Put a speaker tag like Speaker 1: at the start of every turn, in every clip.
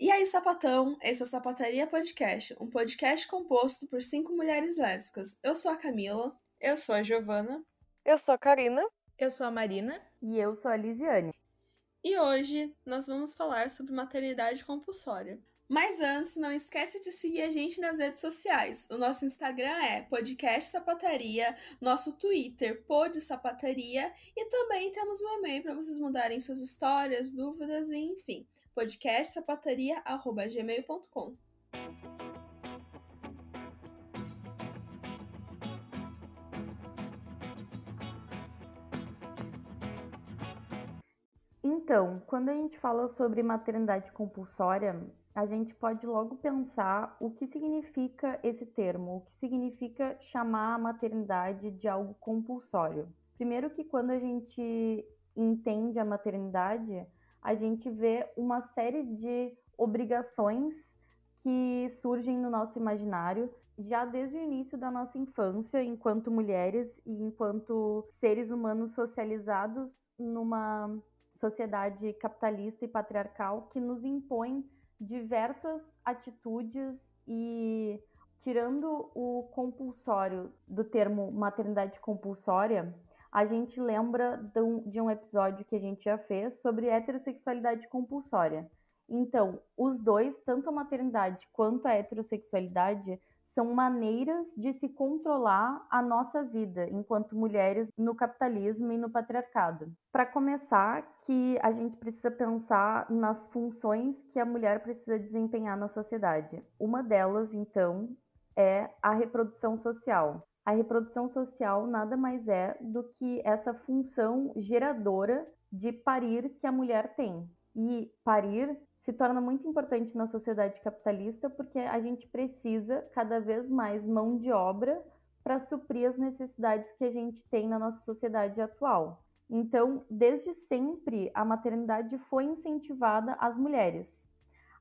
Speaker 1: E aí, sapatão? Esse é o Sapataria Podcast, um podcast composto por cinco mulheres lésbicas. Eu sou a Camila.
Speaker 2: Eu sou a Giovana.
Speaker 3: Eu sou a Karina.
Speaker 4: Eu sou a Marina.
Speaker 5: E eu sou a Lisiane.
Speaker 1: E hoje nós vamos falar sobre maternidade compulsória. Mas antes, não esquece de seguir a gente nas redes sociais. O nosso Instagram é Podcast Sapataria, nosso Twitter Pod Sapataria e também temos um e-mail para vocês mandarem suas histórias, dúvidas e enfim podcastsapataria.gmail.com.
Speaker 5: Então, quando a gente fala sobre maternidade compulsória, a gente pode logo pensar o que significa esse termo, o que significa chamar a maternidade de algo compulsório. Primeiro que quando a gente entende a maternidade, a gente vê uma série de obrigações que surgem no nosso imaginário já desde o início da nossa infância, enquanto mulheres e enquanto seres humanos socializados numa sociedade capitalista e patriarcal que nos impõe diversas atitudes e tirando o compulsório do termo maternidade compulsória, a gente lembra de um, de um episódio que a gente já fez sobre heterossexualidade compulsória. Então, os dois, tanto a maternidade quanto a heterossexualidade, são maneiras de se controlar a nossa vida enquanto mulheres no capitalismo e no patriarcado. Para começar, que a gente precisa pensar nas funções que a mulher precisa desempenhar na sociedade. Uma delas, então, é a reprodução social a reprodução social nada mais é do que essa função geradora de parir que a mulher tem. E parir se torna muito importante na sociedade capitalista porque a gente precisa cada vez mais mão de obra para suprir as necessidades que a gente tem na nossa sociedade atual. Então, desde sempre, a maternidade foi incentivada às mulheres.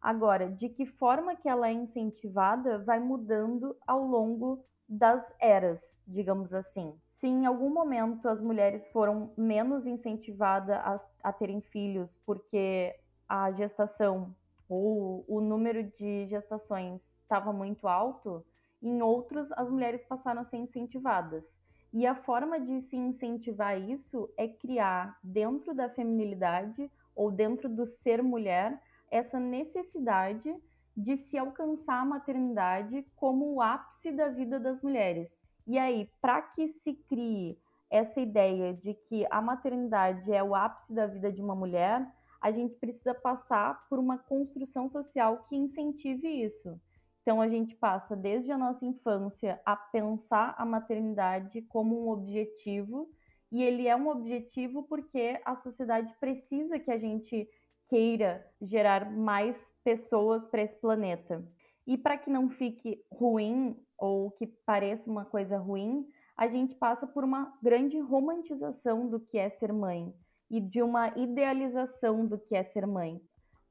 Speaker 5: Agora, de que forma que ela é incentivada vai mudando ao longo das eras, digamos assim. Se em algum momento as mulheres foram menos incentivadas a, a terem filhos porque a gestação ou o número de gestações estava muito alto, em outros as mulheres passaram a ser incentivadas. E a forma de se incentivar isso é criar dentro da feminilidade ou dentro do ser mulher essa necessidade de se alcançar a maternidade como o ápice da vida das mulheres. E aí, para que se crie essa ideia de que a maternidade é o ápice da vida de uma mulher, a gente precisa passar por uma construção social que incentive isso. Então, a gente passa desde a nossa infância a pensar a maternidade como um objetivo, e ele é um objetivo porque a sociedade precisa que a gente queira gerar mais pessoas para esse planeta. E para que não fique ruim ou que pareça uma coisa ruim, a gente passa por uma grande romantização do que é ser mãe e de uma idealização do que é ser mãe.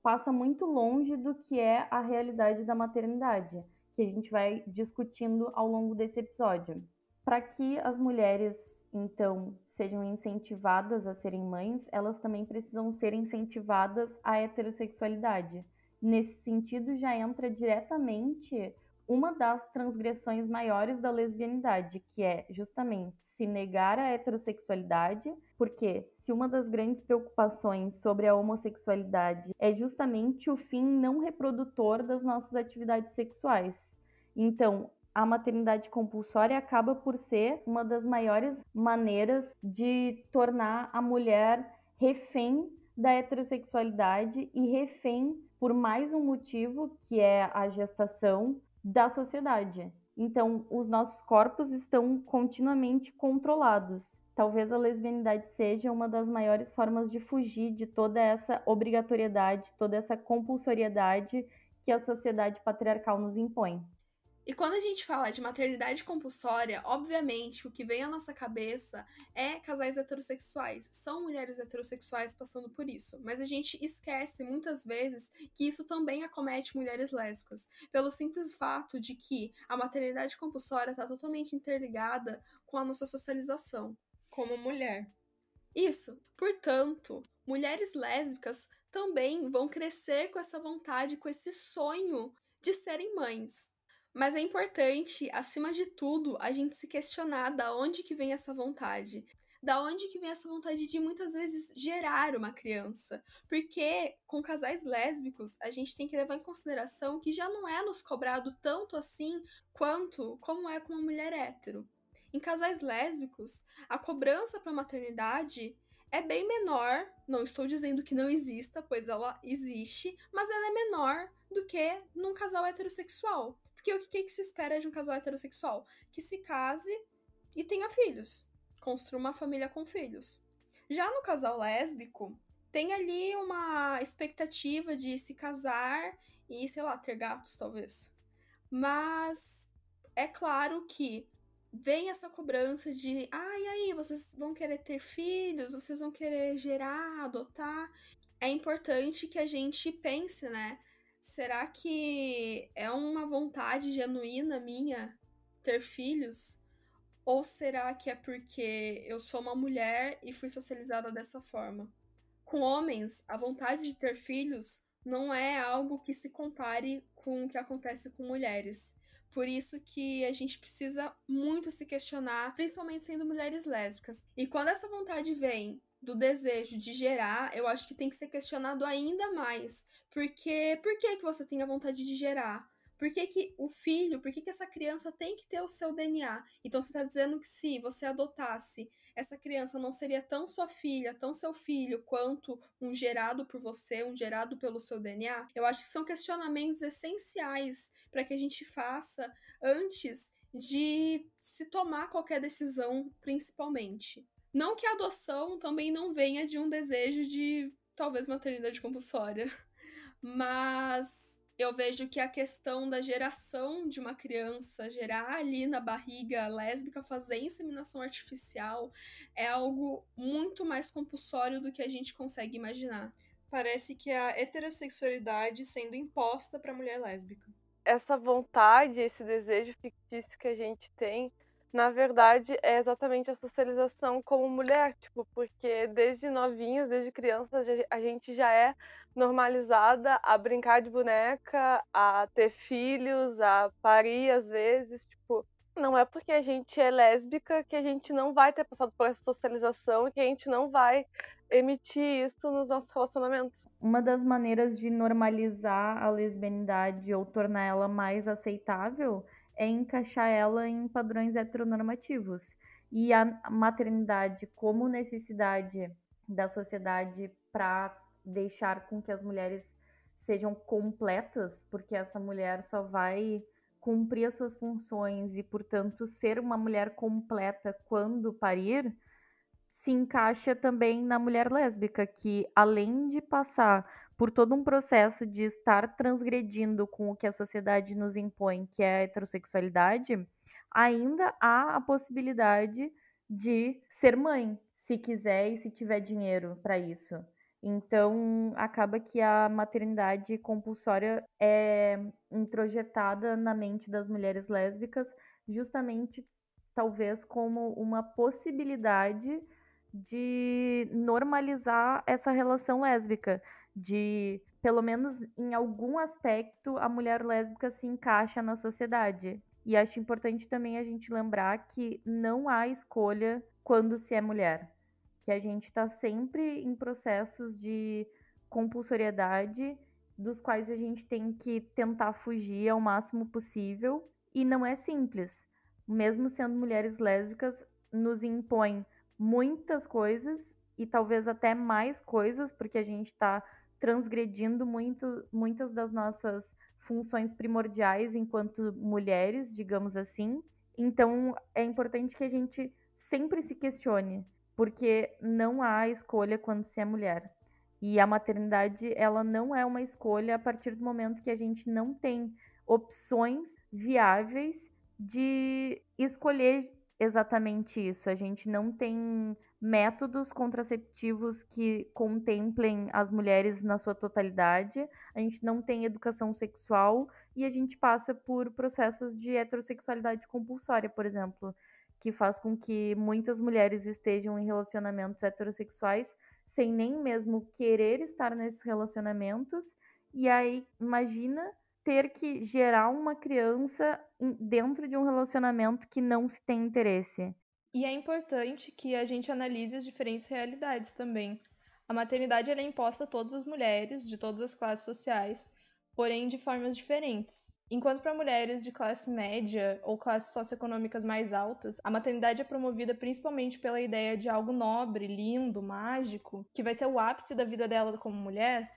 Speaker 5: Passa muito longe do que é a realidade da maternidade, que a gente vai discutindo ao longo desse episódio. Para que as mulheres, então, sejam incentivadas a serem mães, elas também precisam ser incentivadas à heterossexualidade nesse sentido, já entra diretamente uma das transgressões maiores da lesbianidade, que é justamente se negar a heterossexualidade, porque se uma das grandes preocupações sobre a homossexualidade é justamente o fim não reprodutor das nossas atividades sexuais. Então, a maternidade compulsória acaba por ser uma das maiores maneiras de tornar a mulher refém da heterossexualidade e refém por mais um motivo, que é a gestação da sociedade. Então, os nossos corpos estão continuamente controlados. Talvez a lesbianidade seja uma das maiores formas de fugir de toda essa obrigatoriedade, toda essa compulsoriedade que a sociedade patriarcal nos impõe.
Speaker 1: E quando a gente fala de maternidade compulsória, obviamente o que vem à nossa cabeça é casais heterossexuais. São mulheres heterossexuais passando por isso. Mas a gente esquece muitas vezes que isso também acomete mulheres lésbicas, pelo simples fato de que a maternidade compulsória está totalmente interligada com a nossa socialização.
Speaker 2: Como mulher.
Speaker 1: Isso. Portanto, mulheres lésbicas também vão crescer com essa vontade, com esse sonho de serem mães. Mas é importante, acima de tudo, a gente se questionar da onde que vem essa vontade. Da onde que vem essa vontade de muitas vezes gerar uma criança? Porque com casais lésbicos, a gente tem que levar em consideração que já não é nos cobrado tanto assim quanto como é com uma mulher hétero. Em casais lésbicos, a cobrança para maternidade é bem menor. Não estou dizendo que não exista, pois ela existe, mas ela é menor do que num casal heterossexual. Porque o que, que se espera de um casal heterossexual? Que se case e tenha filhos construa uma família com filhos. Já no casal lésbico, tem ali uma expectativa de se casar e, sei lá, ter gatos, talvez. Mas é claro que vem essa cobrança de, ah, aí, vocês vão querer ter filhos, vocês vão querer gerar, adotar. É importante que a gente pense, né? Será que é uma vontade genuína minha ter filhos? Ou será que é porque eu sou uma mulher e fui socializada dessa forma? Com homens, a vontade de ter filhos não é algo que se compare com o que acontece com mulheres. Por isso que a gente precisa muito se questionar, principalmente sendo mulheres lésbicas. E quando essa vontade vem do desejo de gerar, eu acho que tem que ser questionado ainda mais. Porque por que, que você tem a vontade de gerar? Por que, que o filho, por que, que essa criança tem que ter o seu DNA? Então você está dizendo que se você adotasse, essa criança não seria tão sua filha, tão seu filho, quanto um gerado por você, um gerado pelo seu DNA? Eu acho que são questionamentos essenciais para que a gente faça antes de se tomar qualquer decisão, principalmente. Não que a adoção também não venha de um desejo de talvez maternidade compulsória, mas eu vejo que a questão da geração de uma criança, gerar ali na barriga lésbica, fazer inseminação artificial, é algo muito mais compulsório do que a gente consegue imaginar.
Speaker 2: Parece que é a heterossexualidade sendo imposta para a mulher lésbica.
Speaker 3: Essa vontade, esse desejo fictício que a gente tem, na verdade, é exatamente a socialização como mulher, tipo, porque desde novinhas, desde crianças, a gente já é normalizada a brincar de boneca, a ter filhos, a parir às vezes, tipo, não é porque a gente é lésbica que a gente não vai ter passado por essa socialização e que a gente não vai emitir isso nos nossos relacionamentos.
Speaker 5: Uma das maneiras de normalizar a lesbianidade ou tornar ela mais aceitável é encaixar ela em padrões heteronormativos. E a maternidade como necessidade da sociedade para deixar com que as mulheres sejam completas, porque essa mulher só vai cumprir as suas funções e, portanto, ser uma mulher completa quando parir, se encaixa também na mulher lésbica, que além de passar por todo um processo de estar transgredindo com o que a sociedade nos impõe, que é a heterossexualidade, ainda há a possibilidade de ser mãe, se quiser e se tiver dinheiro para isso. Então, acaba que a maternidade compulsória é introjetada na mente das mulheres lésbicas, justamente talvez como uma possibilidade de normalizar essa relação lésbica, de pelo menos em algum aspecto a mulher lésbica se encaixa na sociedade. E acho importante também a gente lembrar que não há escolha quando se é mulher, que a gente está sempre em processos de compulsoriedade dos quais a gente tem que tentar fugir ao máximo possível e não é simples. Mesmo sendo mulheres lésbicas, nos impõe muitas coisas e talvez até mais coisas, porque a gente está transgredindo muito, muitas das nossas funções primordiais enquanto mulheres, digamos assim. Então, é importante que a gente sempre se questione, porque não há escolha quando se é mulher. E a maternidade, ela não é uma escolha a partir do momento que a gente não tem opções viáveis de escolher exatamente isso. A gente não tem métodos contraceptivos que contemplem as mulheres na sua totalidade, a gente não tem educação sexual e a gente passa por processos de heterossexualidade compulsória, por exemplo, que faz com que muitas mulheres estejam em relacionamentos heterossexuais sem nem mesmo querer estar nesses relacionamentos. E aí, imagina ter que gerar uma criança dentro de um relacionamento que não se tem interesse.
Speaker 2: E é importante que a gente analise as diferentes realidades também. A maternidade é imposta a todas as mulheres, de todas as classes sociais, porém de formas diferentes. Enquanto para mulheres de classe média ou classes socioeconômicas mais altas, a maternidade é promovida principalmente pela ideia de algo nobre, lindo, mágico, que vai ser o ápice da vida dela como mulher,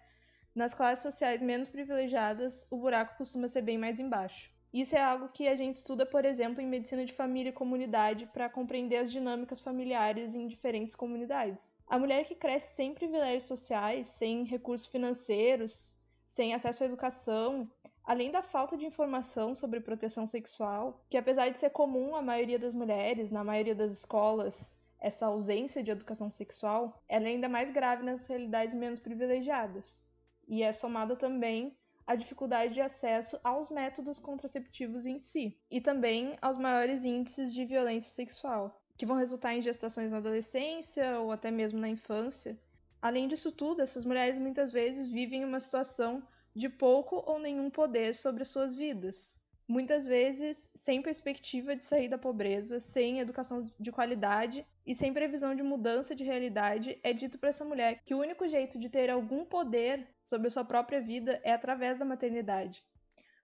Speaker 2: nas classes sociais menos privilegiadas, o buraco costuma ser bem mais embaixo. Isso é algo que a gente estuda, por exemplo, em medicina de família e comunidade para compreender as dinâmicas familiares em diferentes comunidades. A mulher que cresce sem privilégios sociais, sem recursos financeiros, sem acesso à educação, além da falta de informação sobre proteção sexual, que apesar de ser comum à maioria das mulheres, na maioria das escolas, essa ausência de educação sexual, ela é ainda mais grave nas realidades menos privilegiadas. E é somada também a dificuldade de acesso aos métodos contraceptivos em si, e também aos maiores índices de violência sexual, que vão resultar em gestações na adolescência ou até mesmo na infância. Além disso tudo, essas mulheres muitas vezes vivem uma situação de pouco ou nenhum poder sobre suas vidas, muitas vezes sem perspectiva de sair da pobreza, sem educação de qualidade e sem previsão de mudança de realidade, é dito para essa mulher que o único jeito de ter algum poder sobre a sua própria vida é através da maternidade.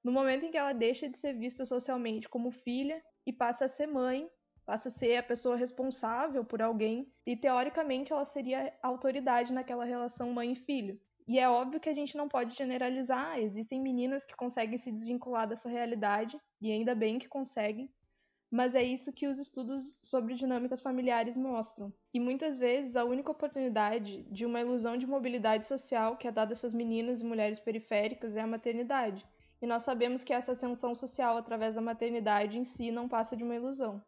Speaker 2: No momento em que ela deixa de ser vista socialmente como filha e passa a ser mãe, passa a ser a pessoa responsável por alguém, e teoricamente ela seria autoridade naquela relação mãe e filho. E é óbvio que a gente não pode generalizar, existem meninas que conseguem se desvincular dessa realidade, e ainda bem que conseguem, mas é isso que os estudos sobre dinâmicas familiares mostram. E muitas vezes a única oportunidade de uma ilusão de mobilidade social que é dada a essas meninas e mulheres periféricas é a maternidade. E nós sabemos que essa ascensão social através da maternidade em si não passa de uma ilusão.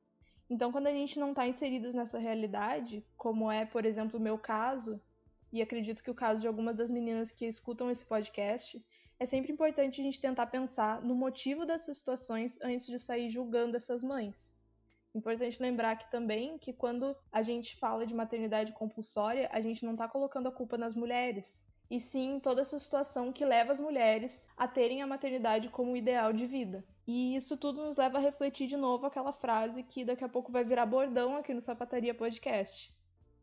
Speaker 2: Então, quando a gente não está inseridos nessa realidade, como é, por exemplo, o meu caso, e acredito que o caso de algumas das meninas que escutam esse podcast, é sempre importante a gente tentar pensar no motivo dessas situações antes de sair julgando essas mães. Importante lembrar aqui também que quando a gente fala de maternidade compulsória, a gente não está colocando a culpa nas mulheres, e sim toda essa situação que leva as mulheres a terem a maternidade como ideal de vida. E isso tudo nos leva a refletir de novo aquela frase que daqui a pouco vai virar bordão aqui no Sapataria Podcast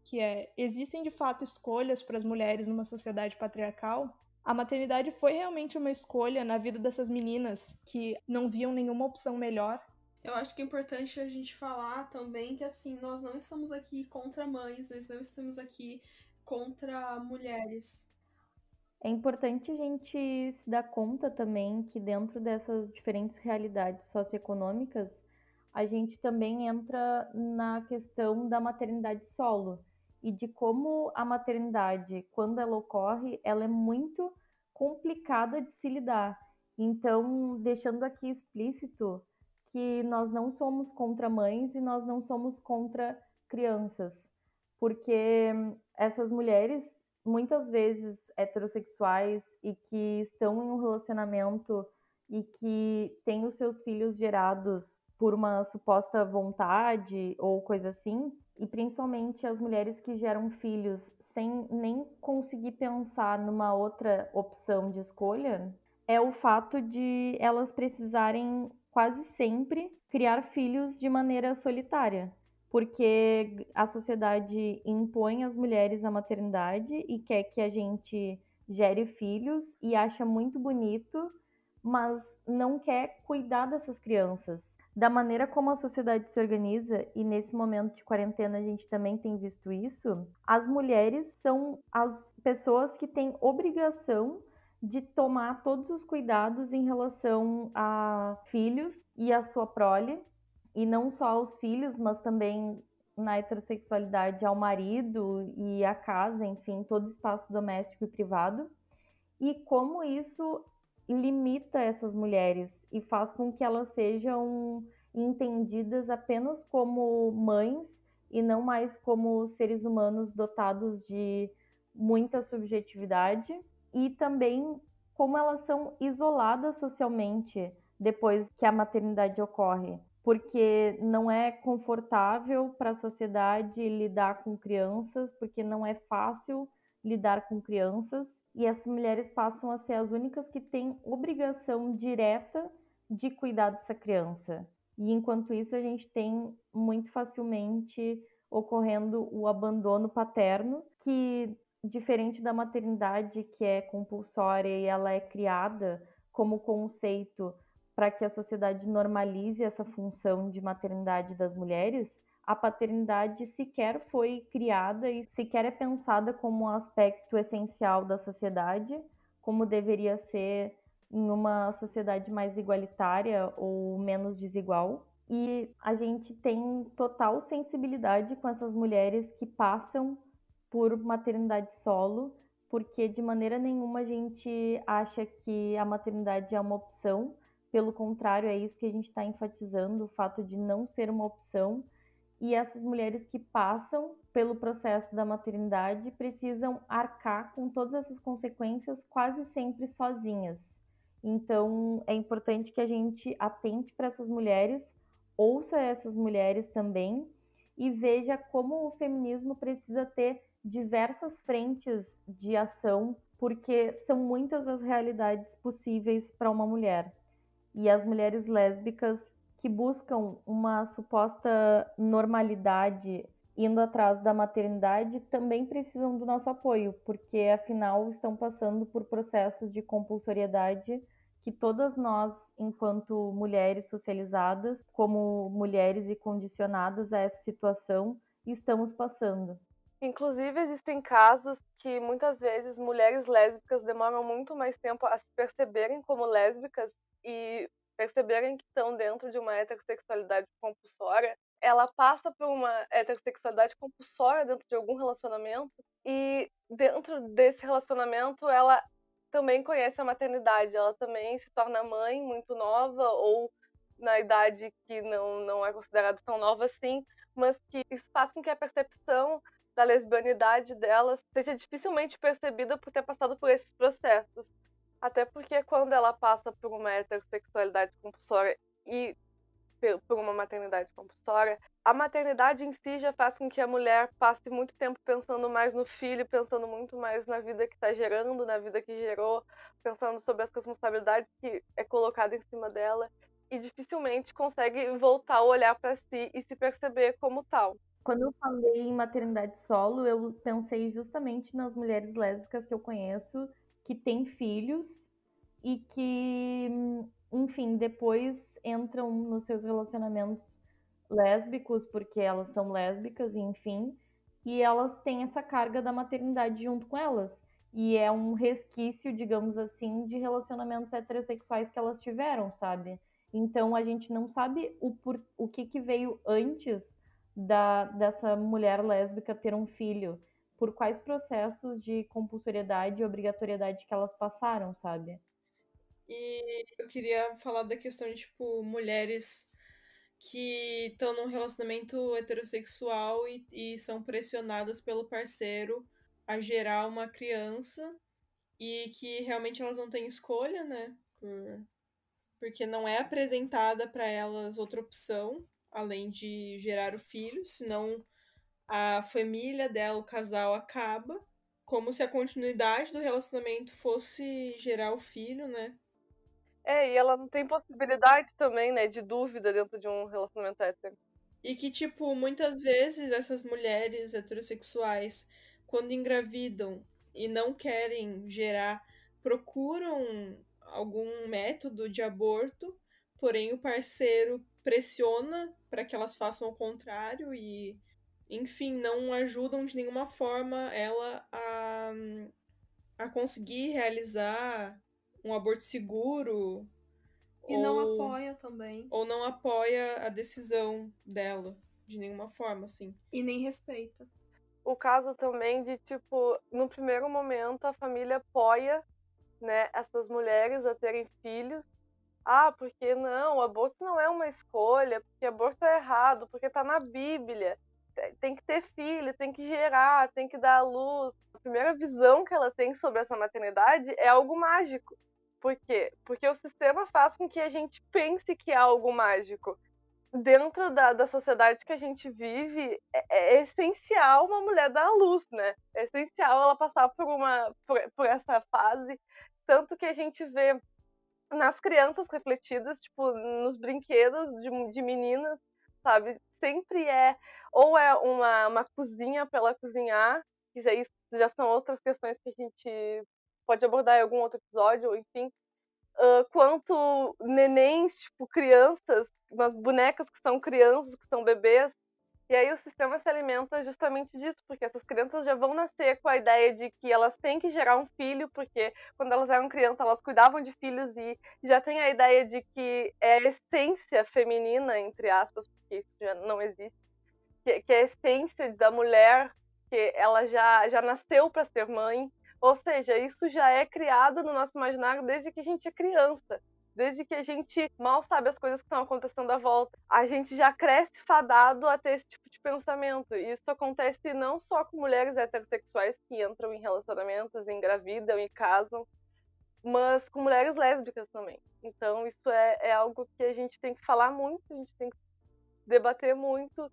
Speaker 2: que é: existem de fato escolhas para as mulheres numa sociedade patriarcal? A maternidade foi realmente uma escolha na vida dessas meninas que não viam nenhuma opção melhor?
Speaker 1: Eu acho que é importante a gente falar também que assim, nós não estamos aqui contra mães, nós não estamos aqui contra mulheres.
Speaker 5: É importante a gente se dar conta também que dentro dessas diferentes realidades socioeconômicas, a gente também entra na questão da maternidade solo e de como a maternidade, quando ela ocorre, ela é muito complicada de se lidar. Então, deixando aqui explícito que nós não somos contra mães e nós não somos contra crianças, porque essas mulheres, muitas vezes heterossexuais e que estão em um relacionamento e que têm os seus filhos gerados por uma suposta vontade ou coisa assim, e principalmente as mulheres que geram filhos sem nem conseguir pensar numa outra opção de escolha, é o fato de elas precisarem quase sempre criar filhos de maneira solitária, porque a sociedade impõe às mulheres a maternidade e quer que a gente gere filhos e acha muito bonito, mas não quer cuidar dessas crianças da maneira como a sociedade se organiza, e nesse momento de quarentena a gente também tem visto isso, as mulheres são as pessoas que têm obrigação de tomar todos os cuidados em relação a filhos e a sua prole, e não só aos filhos, mas também na heterossexualidade ao marido e à casa, enfim, todo espaço doméstico e privado. E como isso limita essas mulheres e faz com que elas sejam entendidas apenas como mães e não mais como seres humanos dotados de muita subjetividade e também como elas são isoladas socialmente depois que a maternidade ocorre. porque não é confortável para a sociedade lidar com crianças, porque não é fácil lidar com crianças, e essas mulheres passam a ser as únicas que têm obrigação direta de cuidar dessa criança. E enquanto isso, a gente tem muito facilmente ocorrendo o abandono paterno, que diferente da maternidade, que é compulsória e ela é criada como conceito para que a sociedade normalize essa função de maternidade das mulheres, a paternidade sequer foi criada e sequer é pensada como um aspecto essencial da sociedade, como deveria ser em uma sociedade mais igualitária ou menos desigual. E a gente tem total sensibilidade com essas mulheres que passam por maternidade solo, porque de maneira nenhuma a gente acha que a maternidade é uma opção, pelo contrário, é isso que a gente está enfatizando, o fato de não ser uma opção. E essas mulheres que passam pelo processo da maternidade precisam arcar com todas essas consequências quase sempre sozinhas. Então, é importante que a gente atente para essas mulheres, ouça essas mulheres também e veja como o feminismo precisa ter diversas frentes de ação, porque são muitas as realidades possíveis para uma mulher e as mulheres lésbicas que buscam uma suposta normalidade indo atrás da maternidade também precisam do nosso apoio, porque afinal estão passando por processos de compulsoriedade que todas nós, enquanto mulheres socializadas, como mulheres e condicionadas a essa situação, estamos passando.
Speaker 3: Inclusive, existem casos que muitas vezes mulheres lésbicas demoram muito mais tempo a se perceberem como lésbicas e perceberem que estão dentro de uma heterossexualidade compulsória, ela passa por uma heterossexualidade compulsória dentro de algum relacionamento e dentro desse relacionamento ela também conhece a maternidade, ela também se torna mãe muito nova ou na idade que não, não é considerada tão nova assim, mas que isso faz com que a percepção da lesbianidade dela seja dificilmente percebida por ter passado por esses processos. Até porque quando ela passa por uma heterossexualidade compulsória e por uma maternidade compulsória, a maternidade em si já faz com que a mulher passe muito tempo pensando mais no filho, pensando muito mais na vida que está gerando, na vida que gerou, pensando sobre as responsabilidades que é colocada em cima dela e dificilmente consegue voltar a olhar para si e se perceber como tal.
Speaker 5: Quando eu falei em maternidade solo, eu pensei justamente nas mulheres lésbicas que eu conheço que têm filhos e que, enfim, depois entram nos seus relacionamentos lésbicos porque elas são lésbicas, enfim, e elas têm essa carga da maternidade junto com elas. E é um resquício, digamos assim, de relacionamentos heterossexuais que elas tiveram, sabe? Então a gente não sabe o, por, o que, que veio antes da, dessa mulher lésbica ter um filho por quais processos de compulsoriedade e obrigatoriedade que elas passaram, sabe?
Speaker 4: E eu queria falar da questão de, tipo, mulheres que estão num relacionamento heterossexual e, e são pressionadas pelo parceiro a gerar uma criança e que realmente elas não têm escolha, né? Por... Porque não é apresentada para elas outra opção além de gerar o filho, senão a família dela, o casal, acaba, como se a continuidade do relacionamento fosse gerar o filho, né?
Speaker 3: É, e ela não tem possibilidade também, né, de dúvida dentro de um relacionamento hétero.
Speaker 4: E que, tipo, muitas vezes essas mulheres heterossexuais, quando engravidam e não querem gerar, procuram algum método de aborto, porém o parceiro pressiona para que elas façam o contrário e enfim, não ajudam de nenhuma forma ela a, a conseguir realizar um aborto seguro.
Speaker 1: E ou, não apoia também.
Speaker 4: Ou não apoia a decisão dela, de nenhuma forma, assim.
Speaker 1: E nem respeita.
Speaker 3: O caso também de, tipo, no primeiro momento a família apoia, né, essas mulheres a terem filhos. Ah, porque não, o aborto não é uma escolha, porque aborto é errado, porque tá na Bíblia tem que ter filho, tem que gerar, tem que dar à luz. A primeira visão que ela tem sobre essa maternidade é algo mágico. Por quê? Porque o sistema faz com que a gente pense que é algo mágico. dentro da, da sociedade que a gente vive, é, é, essencial uma mulher dar à luz, né? É essencial ela passar por, uma, por, por essa fase. Tanto que a gente vê nas crianças refletidas, tipo, nos brinquedos de, de meninas, sabe? Sempre é, ou é uma, uma cozinha para ela cozinhar, que já, isso já são outras questões que a gente pode abordar em algum outro episódio, enfim, uh, quanto nenéns, tipo, crianças, umas bonecas que são crianças, que são bebês, e aí o sistema se alimenta justamente disso, porque essas crianças já vão nascer com a ideia de que elas têm que gerar um filho, porque quando elas eram crianças elas cuidavam de filhos e já tem a ideia de que é a essência feminina, entre aspas, porque isso já não existe, que, que é a essência da mulher, que ela já, já nasceu para ser mãe. Ou seja, isso já é criado no nosso imaginário desde que a gente é criança desde que a gente mal sabe as coisas que estão acontecendo à volta. A gente já cresce fadado a ter esse tipo de pensamento. E isso acontece não só com mulheres heterossexuais que entram em relacionamentos, engravidam e casam, mas com mulheres lésbicas também. Então isso é, é algo que a gente tem que falar muito, a gente tem que debater muito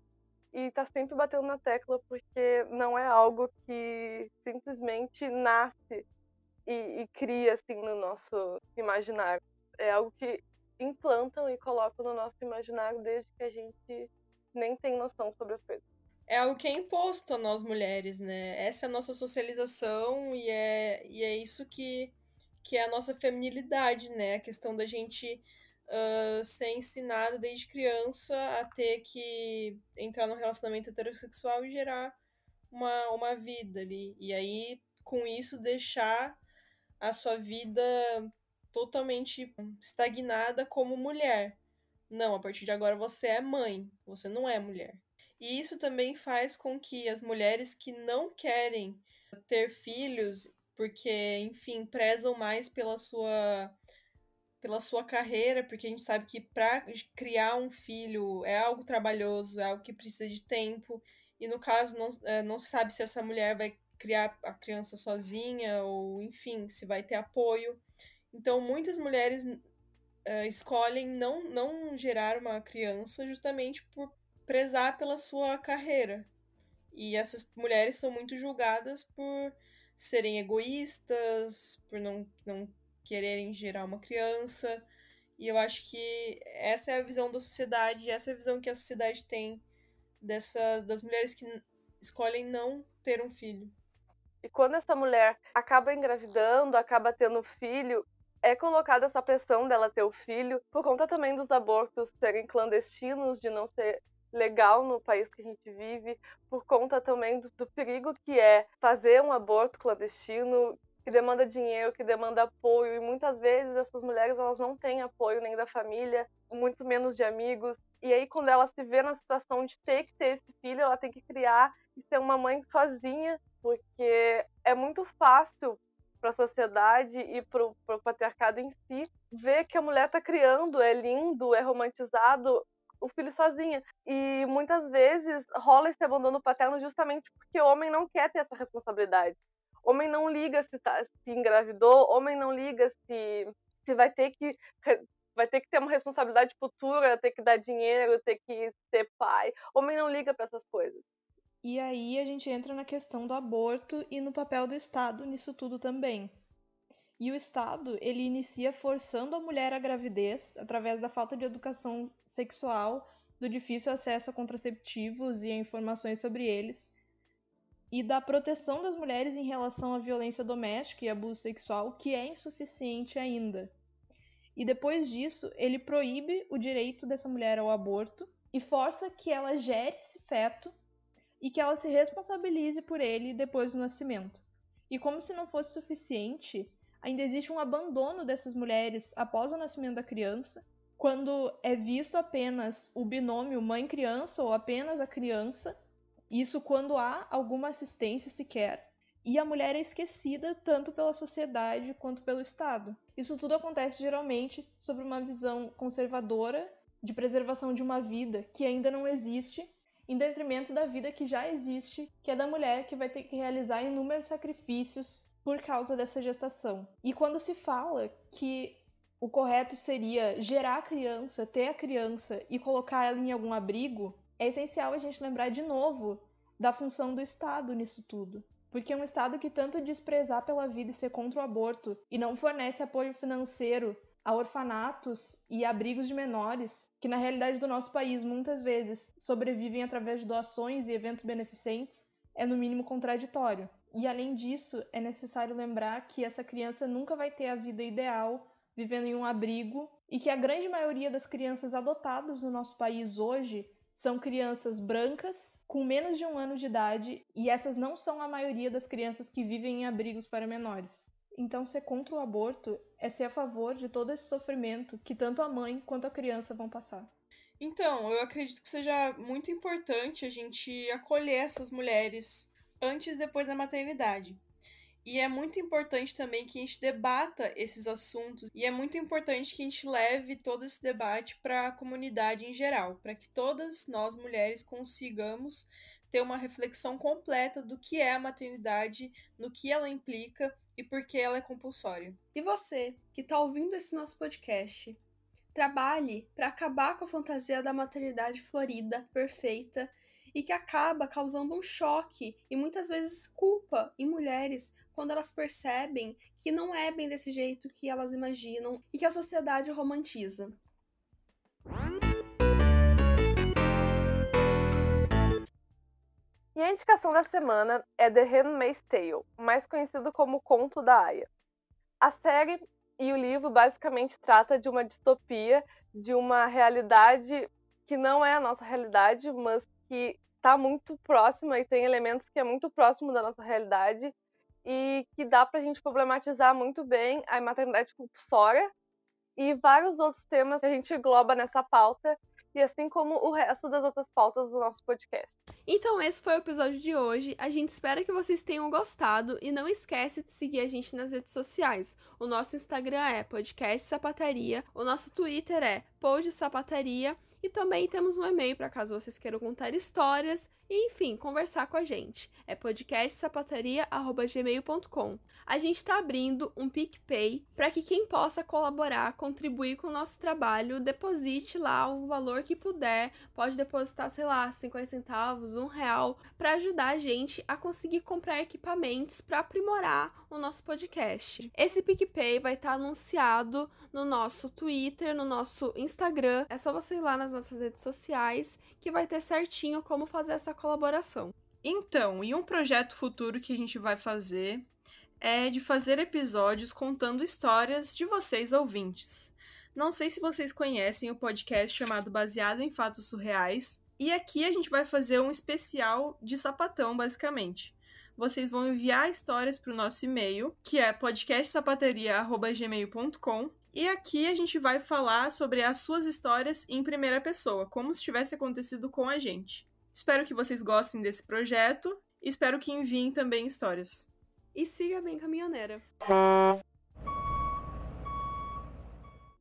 Speaker 3: e tá sempre batendo na tecla porque não é algo que simplesmente nasce e, e cria assim no nosso imaginário é algo que implantam e colocam no nosso imaginário desde que a gente nem tem noção sobre as coisas.
Speaker 4: É algo que é imposto a nós mulheres, né? Essa é a nossa socialização e é, e é isso que, que é a nossa feminilidade, né? A questão da gente uh, ser ensinado desde criança a ter que entrar num relacionamento heterossexual e gerar uma, uma vida ali. E aí, com isso, deixar a sua vida totalmente estagnada como mulher. Não, a partir de agora você é mãe, você não é mulher. E isso também faz com que as mulheres que não querem ter filhos, porque, enfim, prezam mais pela sua pela sua carreira, porque a gente sabe que para criar um filho é algo trabalhoso, é algo que precisa de tempo, e no caso não, é, não se sabe se essa mulher vai criar a criança sozinha, ou enfim, se vai ter apoio. Então, muitas mulheres uh, escolhem não, não gerar uma criança justamente por prezar pela sua carreira. E essas mulheres são muito julgadas por serem egoístas, por não, não quererem gerar uma criança. E eu acho que essa é a visão da sociedade, essa é a visão que a sociedade tem dessa, das mulheres que escolhem não ter um filho.
Speaker 3: E quando essa mulher acaba engravidando, acaba tendo filho, é colocada essa pressão dela ter o filho, por conta também dos abortos serem clandestinos, de não ser legal no país que a gente vive, por conta também do, do perigo que é fazer um aborto clandestino, que demanda dinheiro, que demanda apoio, e muitas vezes essas mulheres elas não têm apoio nem da família, muito menos de amigos. E aí quando ela se vê na situação de ter que ter esse filho, ela tem que criar e ser uma mãe sozinha, porque é muito fácil para a sociedade e para o patriarcado em si, ver que a mulher está criando, é lindo, é romantizado, o filho sozinha. E muitas vezes rola esse abandono paterno justamente porque o homem não quer ter essa responsabilidade. Homem não liga se, tá, se engravidou, homem não liga se, se vai ter que vai ter que ter uma responsabilidade futura, ter que dar dinheiro, ter que ser pai. Homem não liga para essas coisas.
Speaker 2: E aí a gente entra na questão do aborto e no papel do Estado nisso tudo também. E o Estado, ele inicia forçando a mulher à gravidez através da falta de educação sexual, do difícil acesso a contraceptivos e a informações sobre eles, e da proteção das mulheres em relação à violência doméstica e abuso sexual, que é insuficiente ainda. E depois disso, ele proíbe o direito dessa mulher ao aborto e força que ela gere esse feto e que ela se responsabilize por ele depois do nascimento. E como se não fosse suficiente, ainda existe um abandono dessas mulheres após o nascimento da criança, quando é visto apenas o binômio mãe-criança ou apenas a criança, isso quando há alguma assistência sequer, e a mulher é esquecida tanto pela sociedade quanto pelo Estado. Isso tudo acontece geralmente sobre uma visão conservadora de preservação de uma vida que ainda não existe em detrimento da vida que já existe, que é da mulher que vai ter que realizar inúmeros sacrifícios por causa dessa gestação. E quando se fala que o correto seria gerar a criança, ter a criança e colocar ela em algum abrigo, é essencial a gente lembrar de novo da função do Estado nisso tudo. Porque um Estado que tanto desprezar pela vida e ser contra o aborto e não fornece apoio financeiro a orfanatos e abrigos de menores, que na realidade do nosso país muitas vezes sobrevivem através de doações e eventos beneficentes, é no mínimo contraditório. E além disso, é necessário lembrar que essa criança nunca vai ter a vida ideal vivendo em um abrigo e que a grande maioria das crianças adotadas no nosso país hoje são crianças brancas com menos de um ano de idade e essas não são a maioria das crianças que vivem em abrigos para menores. Então, ser contra o aborto é ser a favor de todo esse sofrimento que tanto a mãe quanto a criança vão passar.
Speaker 4: Então, eu acredito que seja muito importante a gente acolher essas mulheres antes e depois da maternidade. E é muito importante também que a gente debata esses assuntos e é muito importante que a gente leve todo esse debate para a comunidade em geral, para que todas nós mulheres consigamos ter uma reflexão completa do que é a maternidade, no que ela implica e por que ela é compulsória.
Speaker 1: E você, que está ouvindo esse nosso podcast, trabalhe para acabar com a fantasia da maternidade florida, perfeita e que acaba causando um choque e muitas vezes culpa em mulheres quando elas percebem que não é bem desse jeito que elas imaginam e que a sociedade romantiza.
Speaker 3: E a indicação da semana é The Handmaid's Tale, mais conhecido como Conto da Aya. A série e o livro basicamente trata de uma distopia, de uma realidade que não é a nossa realidade, mas que está muito próxima e tem elementos que é muito próximo da nossa realidade e que dá para a gente problematizar muito bem a maternidade compulsória e vários outros temas que a gente engloba nessa pauta e assim como o resto das outras pautas do nosso podcast.
Speaker 1: Então esse foi o episódio de hoje. A gente espera que vocês tenham gostado e não esquece de seguir a gente nas redes sociais. O nosso Instagram é podcast sapataria, o nosso Twitter é podsapataria e também temos um e-mail para caso vocês queiram contar histórias e, enfim, conversar com a gente. É podcastsapataria.gmail.com. A gente está abrindo um PicPay para que quem possa colaborar, contribuir com o nosso trabalho, deposite lá o valor que puder. Pode depositar, sei lá, 50 centavos, um real, para ajudar a gente a conseguir comprar equipamentos para aprimorar o nosso podcast. Esse PicPay vai estar tá anunciado no nosso Twitter, no nosso Instagram. É só você ir lá nas nossas redes sociais que vai ter certinho como fazer essa colaboração.
Speaker 4: Então, e um projeto futuro que a gente vai fazer é de fazer episódios contando histórias de vocês ouvintes. Não sei se vocês conhecem o podcast chamado Baseado em Fatos Surreais, e aqui a gente vai fazer um especial de sapatão, basicamente. Vocês vão enviar histórias para o nosso e-mail, que é podcastsapateria.gmail.com, e aqui a gente vai falar sobre as suas histórias em primeira pessoa, como se tivesse acontecido com a gente. Espero que vocês gostem desse projeto e espero que enviem também histórias.
Speaker 1: E siga bem caminhoneira.